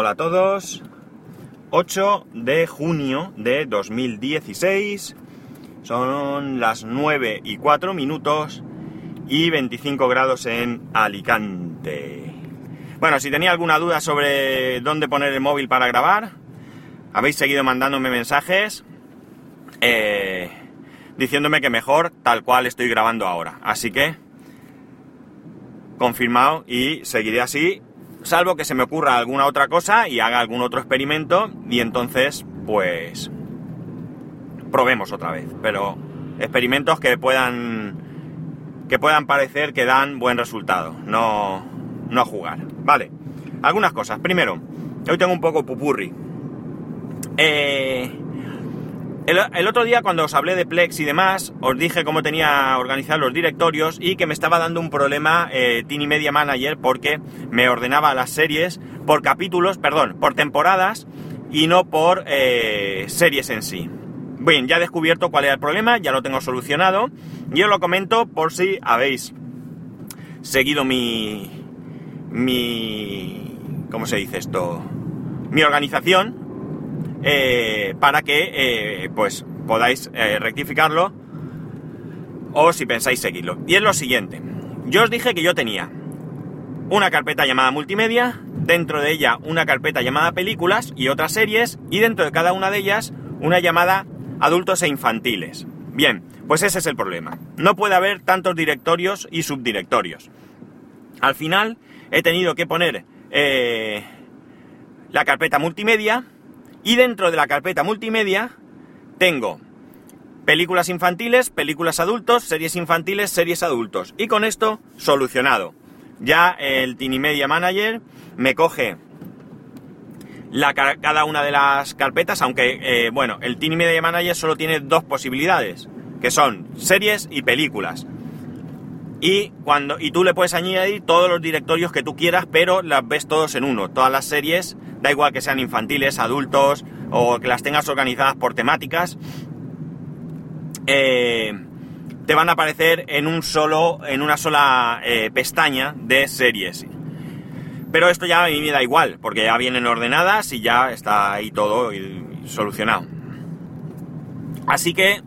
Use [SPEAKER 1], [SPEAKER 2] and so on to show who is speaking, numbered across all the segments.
[SPEAKER 1] Hola a todos. 8 de junio de 2016. Son las 9 y 4 minutos y 25 grados en Alicante. Bueno, si tenía alguna duda sobre dónde poner el móvil para grabar, habéis seguido mandándome mensajes eh, diciéndome que mejor tal cual estoy grabando ahora. Así que confirmado y seguiré así, salvo que se me ocurra alguna otra cosa y haga algún otro experimento y entonces pues probemos otra vez. Pero experimentos que puedan que puedan parecer que dan buen resultado, no no jugar. Vale, algunas cosas. Primero, hoy tengo un poco pupurri. Eh, el, otro día cuando os hablé de Plex y demás, os dije cómo tenía organizados los directorios y que me estaba dando un problema eh, Tiny Media Manager porque me ordenaba las series por capítulos, perdón, por temporadas y no por eh, series en sí. Bien, ya he descubierto cuál era el problema, ya lo tengo solucionado y os lo comento por si habéis seguido mi... mi... ¿cómo se dice esto? Mi organización eh, para que eh, pues podáis eh, rectificarlo o si pensáis seguirlo. Y es lo siguiente, yo os dije que yo tenía una carpeta llamada multimedia, dentro de ella una carpeta llamada películas y otras series, y dentro de cada una de ellas una llamada adultos e infantiles. Bien, pues ese es el problema. No puede haber tantos directorios y subdirectorios. Al final he tenido que poner la carpeta multimedia, y dentro de la carpeta multimedia tengo películas infantiles, películas adultos, series infantiles, series adultos. Y con esto solucionado. Ya el Tiny Media Manager me coge la, cada una de las carpetas, aunque, eh, bueno, el Tiny Media Manager solo tiene dos posibilidades, que son series y películas. Y, cuando, y tú le puedes añadir todos los directorios que tú quieras, pero las ves todos en uno. Todas las series, da igual que sean infantiles, adultos o que las tengas organizadas por temáticas, eh, te van a aparecer en un solo, en una sola eh, pestaña de series. Pero esto ya a mí me da igual, porque ya vienen ordenadas y ya está ahí todo solucionado. Así que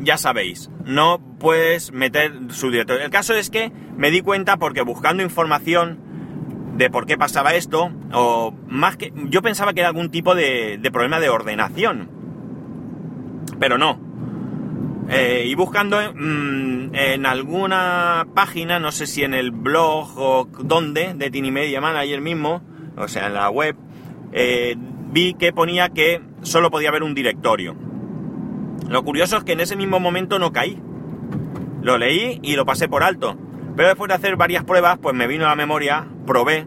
[SPEAKER 1] ya sabéis, no puedes meter su director. El caso es que me di cuenta porque buscando información de por qué pasaba esto, o más que. Yo pensaba que era algún tipo de, problema de ordenación. Pero no. Eh, y buscando mm, en alguna página, no sé si en el blog o dónde, de Tiny Media Manager mismo, o sea, en la web, eh, vi que ponía que solo podía haber un directorio. Lo curioso es que en ese mismo momento no caí. Lo leí y lo pasé por alto. Pero después de hacer varias pruebas, pues me vino a la memoria, probé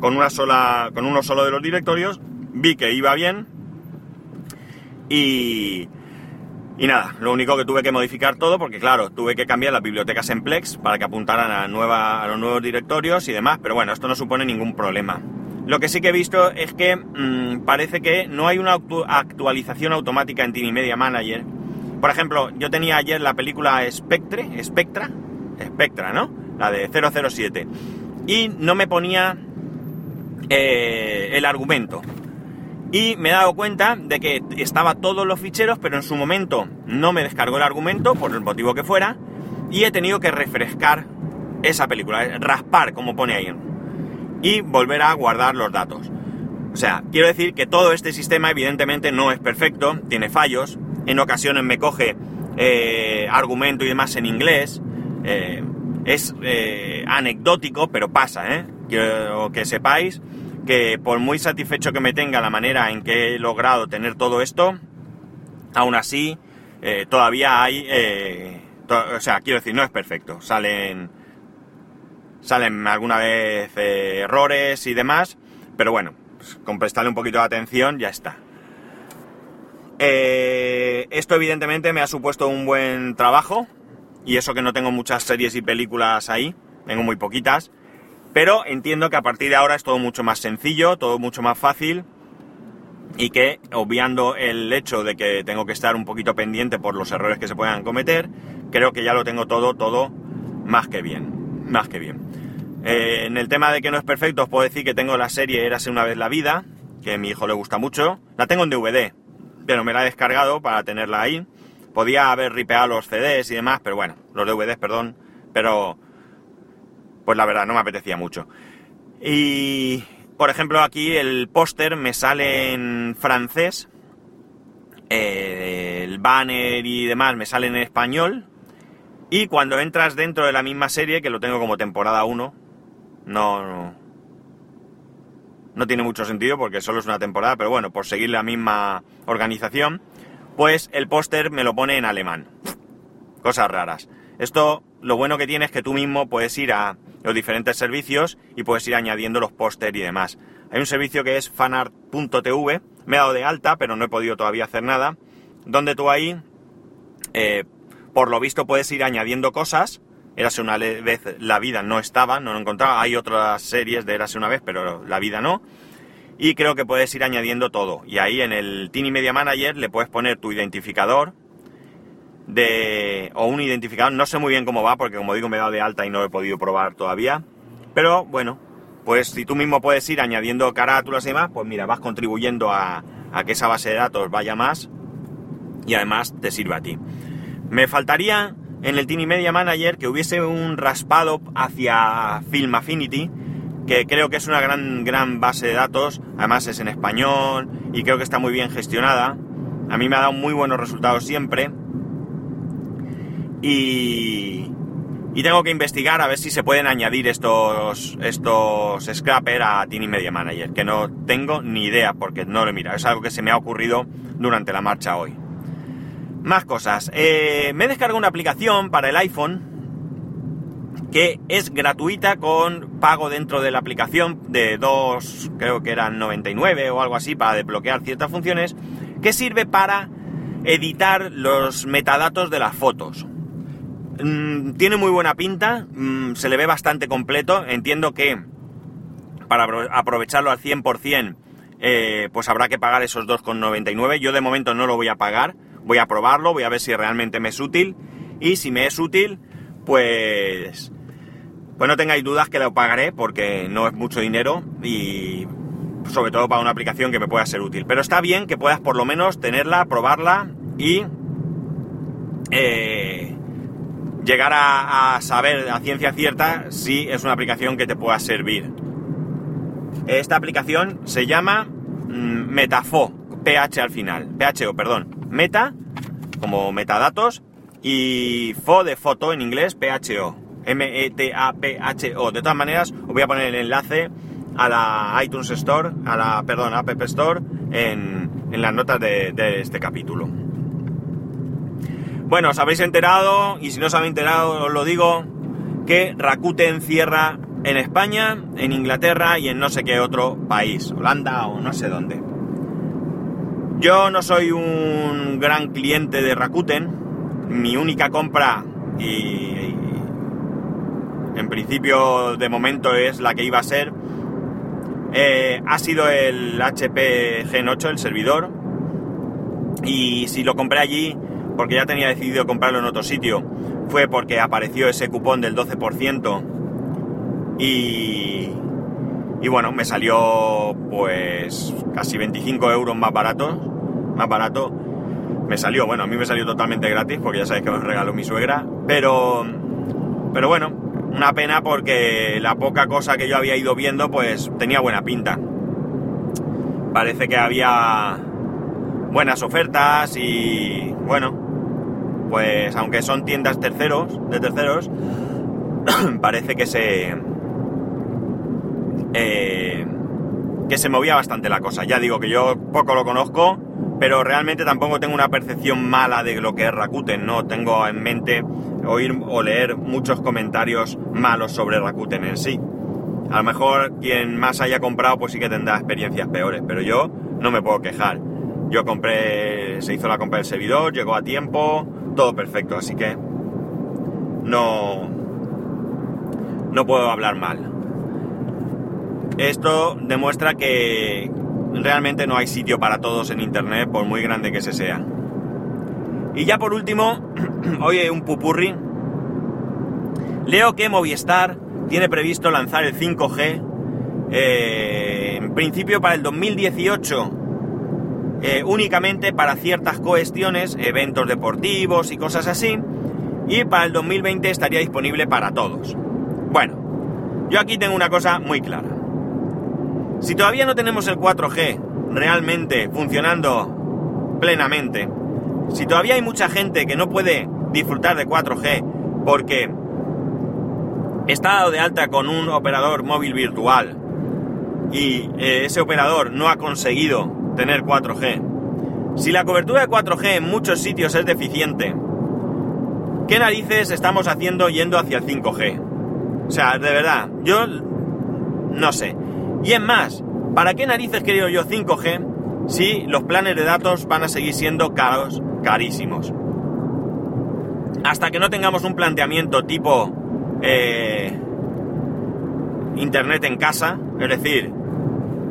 [SPEAKER 1] con una sola. con uno solo de los directorios, vi que iba bien. Y. Y nada, lo único que tuve que modificar todo, porque claro, tuve que cambiar las bibliotecas en Plex para que apuntaran a, nueva, a los nuevos directorios y demás, pero bueno, esto no supone ningún problema. Lo que sí que he visto es que mm, parece que no hay una actualización automática en Tiny Media Manager. Por ejemplo, yo tenía ayer la película Spectre, Spectra, Spectra, ¿no? La de 007. Y no me ponía eh, el argumento. Y me he dado cuenta de que estaba todos los ficheros, pero en su momento no me descargó el argumento, por el motivo que fuera, y he tenido que refrescar esa película, raspar, como pone ahí y volver a guardar los datos. O sea, quiero decir que todo este sistema evidentemente no es perfecto, tiene fallos, en ocasiones me coge eh, argumento y demás en inglés, eh, es eh, anecdótico, pero pasa, ¿eh? Quiero que sepáis que por muy satisfecho que me tenga la manera en que he logrado tener todo esto, aún así todavía hay, o sea, quiero decir, no es perfecto, salen salen alguna vez eh, errores y demás, pero bueno, pues con prestarle un poquito de atención ya está. Eh, esto evidentemente me ha supuesto un buen trabajo, y eso que no tengo muchas series y películas ahí, tengo muy poquitas, pero entiendo que a partir de ahora es todo mucho más sencillo, todo mucho más fácil, y que obviando el hecho de que tengo que estar un poquito pendiente por los errores que se puedan cometer, creo que ya lo tengo todo, todo más que bien, más que bien. Eh, en el tema de que no es perfecto, os puedo decir que tengo la serie Érase una vez la vida, que a mi hijo le gusta mucho. La tengo en DVD, pero me la he descargado para tenerla ahí. Podía haber ripeado los CDs y demás, pero bueno, los DVDs, perdón, pero pues la verdad no me apetecía mucho. Y por ejemplo aquí el póster me sale en francés, eh, el banner y demás me sale en español, y cuando entras dentro de la misma serie, que lo tengo como temporada 1, no, no, no tiene mucho sentido porque solo es una temporada, pero bueno, por seguir la misma organización, pues el póster me lo pone en alemán. Cosas raras. Esto lo bueno que tiene es que tú mismo puedes ir a los diferentes servicios y puedes ir añadiendo los póster y demás. Hay un servicio que es fanart.tv, me he dado de alta, pero no he podido todavía hacer nada, donde tú ahí, eh, por lo visto, puedes ir añadiendo cosas. Érase una vez la vida no estaba, no lo encontraba. Hay otras series de Érase una vez, pero la vida no. Y creo que puedes ir añadiendo todo. Y ahí en el Tiny Media Manager le puedes poner tu identificador, de, o un identificador, no sé muy bien cómo va, porque como digo me he dado de alta y no lo he podido probar todavía, pero bueno, pues si tú mismo puedes ir añadiendo carátulas y demás, pues mira, vas contribuyendo a, a que esa base de datos vaya más y además te sirva a ti. Me faltaría en el Tiny Media Manager que hubiese un raspado hacia Film Affinity, que creo que es una gran, gran base de datos, además es en español y creo que está muy bien gestionada. A mí me ha dado muy buenos resultados siempre y, tengo que investigar a ver si se pueden añadir estos, estos scrapper a Tiny Media Manager, que no tengo ni idea porque no lo he mirado. Es algo que se me ha ocurrido durante la marcha hoy. Más cosas. Eh, me he descargado una aplicación para el iPhone que es gratuita con pago dentro de la aplicación de dos, creo que eran 99 o algo así, para desbloquear ciertas funciones, que sirve para editar los metadatos de las fotos. Mm, tiene muy buena pinta, mm, se le ve bastante completo. Entiendo que para aprovecharlo al 100%, eh, pues habrá que pagar esos 2,99. Yo de momento no lo voy a pagar, voy a probarlo, voy a ver si realmente me es útil. Y si me es útil, pues, pues no tengáis dudas que lo pagaré porque no es mucho dinero y sobre todo para una aplicación que me pueda ser útil. Pero está bien que puedas por lo menos tenerla, probarla y... Eh, llegar a, saber a ciencia cierta si es una aplicación que te pueda servir. Esta aplicación se llama mm, Metafo, PH al final, PHO, perdón. Meta, como metadatos, y Fo de foto en inglés, PHO. M-E-T-A-P-H-O. De todas maneras, os voy a poner el enlace a la iTunes Store, a la, perdón, App Store, en, en las notas de este capítulo. Bueno, os habéis enterado, y si no os habéis enterado, os lo digo, que Rakuten cierra en España, en Inglaterra y en no sé qué otro país, Holanda o no sé dónde. Yo no soy un gran cliente de Rakuten, mi única compra y, en principio de momento es la que iba a ser, eh, ha sido el HP Gen 8, el servidor, y si lo compré allí porque ya tenía decidido comprarlo en otro sitio, fue porque apareció ese cupón del 12% y, y bueno, me salió pues casi 25 euros más barato, más barato. Me salió, bueno, a mí me salió totalmente gratis porque ya sabéis que me regaló mi suegra, pero, pero bueno, una pena porque la poca cosa que yo había ido viendo pues tenía buena pinta. Parece que había buenas ofertas y bueno, pues aunque son tiendas terceros, de terceros, parece que se... Eh, que se movía bastante la cosa. Ya digo que yo poco lo conozco, pero realmente tampoco tengo una percepción mala de lo que es Rakuten, no tengo en mente oír o leer muchos comentarios malos sobre Rakuten en sí. A lo mejor quien más haya comprado pues sí que tendrá experiencias peores, pero yo no me puedo quejar. Yo compré, se hizo la compra del servidor, llegó a tiempo, todo perfecto, así que no, no puedo hablar mal. Esto demuestra que realmente no hay sitio para todos en Internet, por muy grande que se sea. Y ya por último, oye, un pupurri. Leo que Movistar tiene previsto lanzar el 5G eh, en principio para el 2018 eh, únicamente para ciertas cuestiones, eventos deportivos y cosas así, y para el 2020 estaría disponible para todos. Bueno, yo aquí tengo una cosa muy clara. Si todavía no tenemos el 4G realmente funcionando plenamente, si todavía hay mucha gente que no puede disfrutar de 4G porque está dado de alta con un operador móvil virtual y eh, ese operador no ha conseguido tener 4G. Si la cobertura de 4G en muchos sitios es deficiente, ¿qué narices estamos haciendo yendo hacia el 5G? O sea, de verdad, yo no sé. Y es más, ¿para qué narices quiero yo 5G si los planes de datos van a seguir siendo caros, carísimos? Hasta que no tengamos un planteamiento tipo eh, Internet en casa, es decir,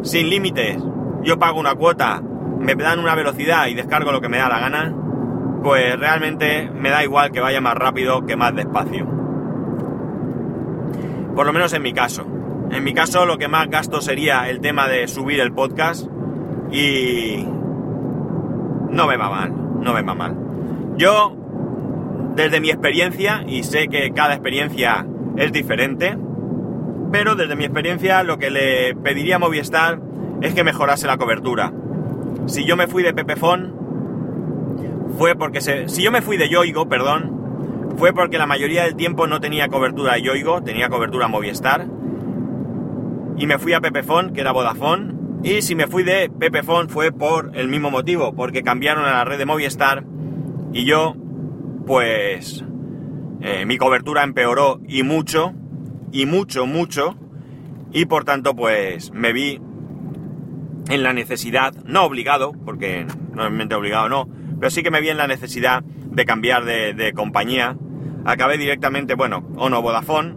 [SPEAKER 1] sin límites, yo pago una cuota, me dan una velocidad y descargo lo que me da la gana, pues realmente me da igual que vaya más rápido que más despacio. Por lo menos en mi caso. En mi caso lo que más gasto sería el tema de subir el podcast y no me va mal, no me va mal. Yo, desde mi experiencia, y sé que cada experiencia es diferente, pero desde mi experiencia lo que le pediría a Movistar es que mejorase la cobertura. Si yo me fui de Pepefon, fue porque. Si yo me fui de Yoigo, perdón, fue porque la mayoría del tiempo no tenía cobertura de Yoigo, tenía cobertura Movistar. Y me fui a Pepefon, que era Vodafone. Y si me fui de Pepefon fue por el mismo motivo, porque cambiaron a la red de Movistar y yo, pues, eh, mi cobertura empeoró y mucho, y mucho, mucho, y por tanto, pues, me vi en la necesidad, no obligado, porque normalmente obligado no, pero sí que me vi en la necesidad de cambiar de, compañía. Acabé directamente, bueno, Ono Vodafone.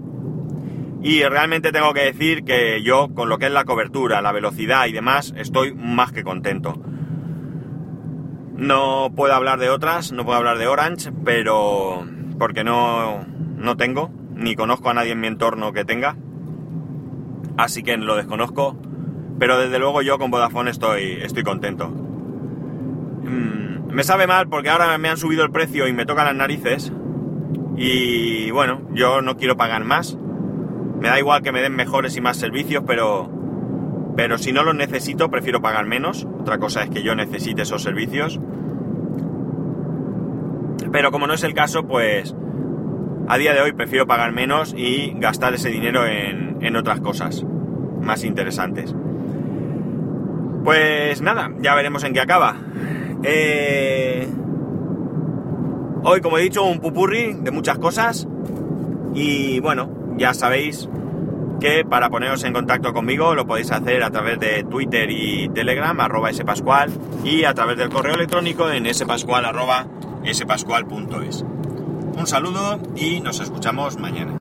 [SPEAKER 1] Y realmente tengo que decir que yo, con lo que es la cobertura, la velocidad y demás, estoy más que contento. No puedo hablar de otras, no puedo hablar de Orange, pero porque no, no tengo, ni conozco a nadie en mi entorno que tenga. Así que lo desconozco pero desde luego yo con Vodafone estoy, estoy contento. Mm, me sabe mal porque ahora me han subido el precio y me tocan las narices. Y bueno, yo no quiero pagar más. Me da igual que me den mejores y más servicios, pero, pero si no los necesito, prefiero pagar menos. Otra cosa es que yo necesite esos servicios. Pero como no es el caso, pues a día de hoy prefiero pagar menos y gastar ese dinero en, en otras cosas más interesantes. Pues nada, ya veremos en qué acaba. Eh, hoy, como he dicho, un pupurri de muchas cosas. Y bueno, ya sabéis que para poneros en contacto conmigo lo podéis hacer a través de Twitter y Telegram, arroba spascual, y a través del correo electrónico en spascual, arroba spascual.es. Un saludo y nos escuchamos mañana.